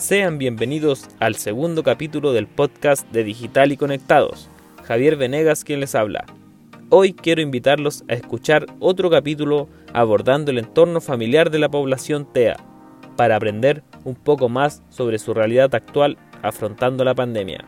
Sean bienvenidos al segundo capítulo del podcast de Digital y Conectados. Javier Venegas quien les habla. Hoy quiero invitarlos a escuchar otro capítulo abordando el entorno familiar de la población TEA, para aprender un poco más sobre su realidad actual afrontando la pandemia.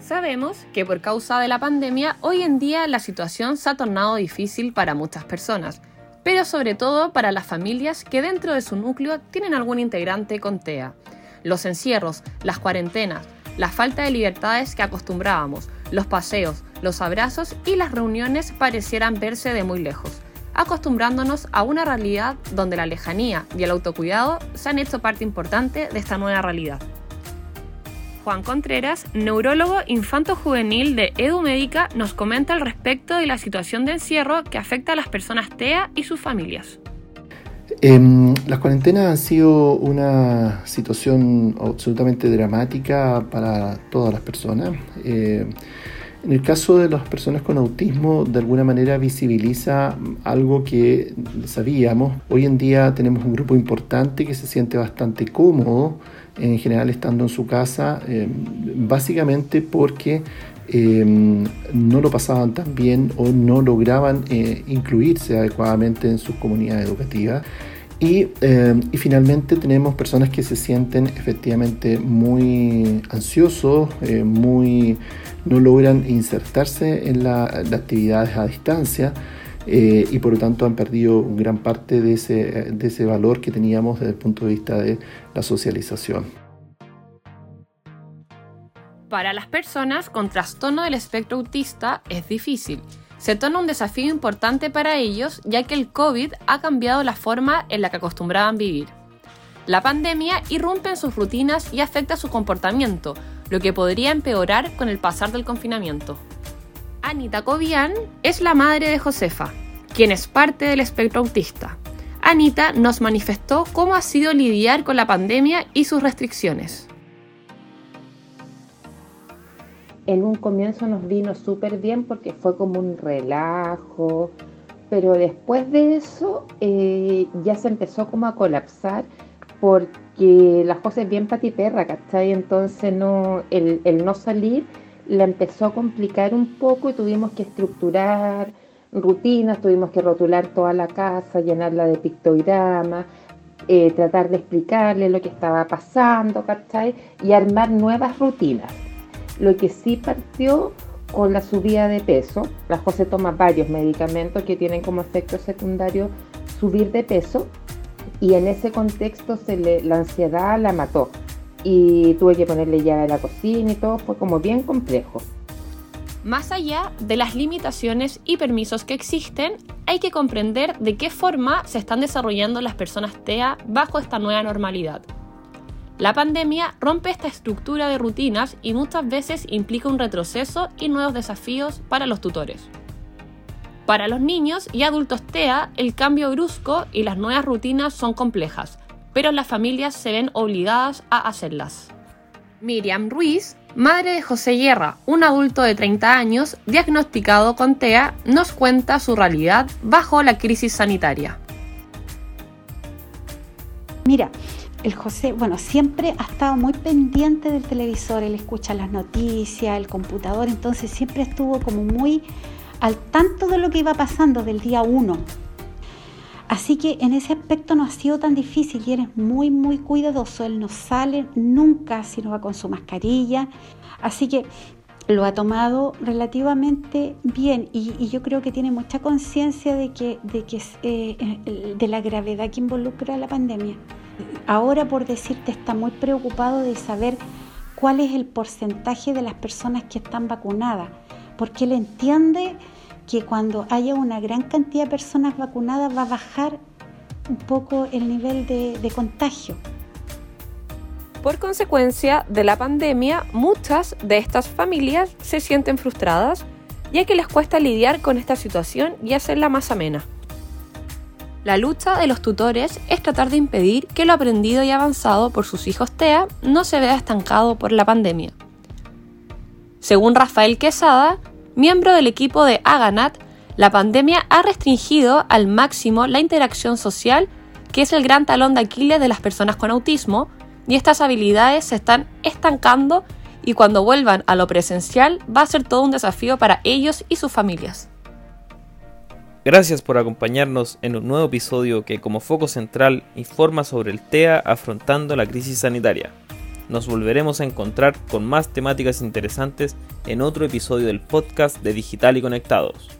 Sabemos que por causa de la pandemia hoy en día la situación se ha tornado difícil para muchas personas, pero sobre todo para las familias que dentro de su núcleo tienen algún integrante con TEA. Los encierros, las cuarentenas, la falta de libertades que acostumbrábamos, los paseos, los abrazos y las reuniones parecieran verse de muy lejos, acostumbrándonos a una realidad donde la lejanía y el autocuidado se han hecho parte importante de esta nueva realidad. Juan Contreras, neurólogo infanto-juvenil de EduMédica, nos comenta al respecto de la situación de encierro que afecta a las personas TEA y sus familias. Em, las cuarentenas han sido una situación absolutamente dramática para todas las personas. Eh, en el caso de las personas con autismo, de alguna manera visibiliza algo que sabíamos. Hoy en día tenemos un grupo importante que se siente bastante cómodo en general estando en su casa, eh, básicamente porque eh, no lo pasaban tan bien o no lograban eh, incluirse adecuadamente en sus comunidades educativas. Y, y, finalmente tenemos personas que se sienten efectivamente muy ansiosos, muy no logran insertarse en las actividades a distancia eh, y por lo tanto han perdido gran parte de ese, de ese valor que teníamos desde el punto de vista de la socialización. Para las personas con trastorno del espectro autista es difícil. Se torna un desafío importante para ellos ya que el COVID ha cambiado la forma en la que acostumbraban vivir. La pandemia irrumpe en sus rutinas y afecta su comportamiento, lo que podría empeorar con el pasar del confinamiento. Anita Cobian es la madre de Josefa, quien es parte del espectro autista. Anita nos manifestó cómo ha sido lidiar con la pandemia y sus restricciones. En un comienzo nos vino súper bien porque fue como un relajo, pero después de eso eh, ya se empezó como a colapsar porque la cosa es bien patiperra, ¿cachai? Entonces no, el, no salir la empezó a complicar un poco y tuvimos que estructurar rutinas, tuvimos que rotular toda la casa, llenarla de pictogramas, eh, tratar de explicarle lo que estaba pasando, ¿cachai? Y armar nuevas rutinas. Lo que sí partió con la subida de peso, la José toma varios medicamentos que tienen como efecto secundario subir de peso y en ese contexto se le, la ansiedad la mató y tuve que ponerle llave a la cocina y todo, fue como bien complejo. Más allá de las limitaciones y permisos que existen, hay que comprender de qué forma se están desarrollando las personas TEA bajo esta nueva normalidad. La pandemia rompe esta estructura de rutinas y muchas veces implica un retroceso y nuevos desafíos para los tutores. Para los niños y adultos TEA, el cambio brusco y las nuevas rutinas son complejas, pero las familias se ven obligadas a hacerlas. Miriam Ruiz, madre de José Guerra, un adulto de 30 años diagnosticado con TEA, nos cuenta su realidad bajo la crisis sanitaria. Mira, el José, bueno, siempre ha estado muy pendiente del televisor, él escucha las noticias, el computador, entonces siempre estuvo como muy al tanto de lo que iba pasando del día uno Así que en ese aspecto no ha sido tan difícil y eres muy, muy cuidadoso. Él no sale nunca si no va con su mascarilla. Así que lo ha tomado relativamente bien y, yo creo que tiene mucha conciencia de que, de, que eh, de la gravedad que involucra la pandemia. Ahora, por decirte, está muy preocupado de saber cuál es el porcentaje de las personas que están vacunadas, porque él entiende que cuando haya una gran cantidad de personas vacunadas va a bajar un poco el nivel de, de contagio. Por consecuencia de la pandemia, muchas de estas familias se sienten frustradas, ya que les cuesta lidiar con esta situación y hacerla más amena. La lucha de los tutores es tratar de impedir que lo aprendido y avanzado por sus hijos TEA no se vea estancado por la pandemia. Según Rafael Quesada, miembro del equipo de Aganat, la pandemia ha restringido al máximo la interacción social que es el gran talón de Aquiles de las personas con autismo, y estas habilidades se están estancando y cuando vuelvan a lo presencial va a ser todo un desafío para ellos y sus familias. Gracias por acompañarnos en un nuevo episodio que como foco central informa sobre el TEA afrontando la crisis sanitaria. Nos volveremos a encontrar con más temáticas interesantes en otro episodio del podcast de Digital y Conectados.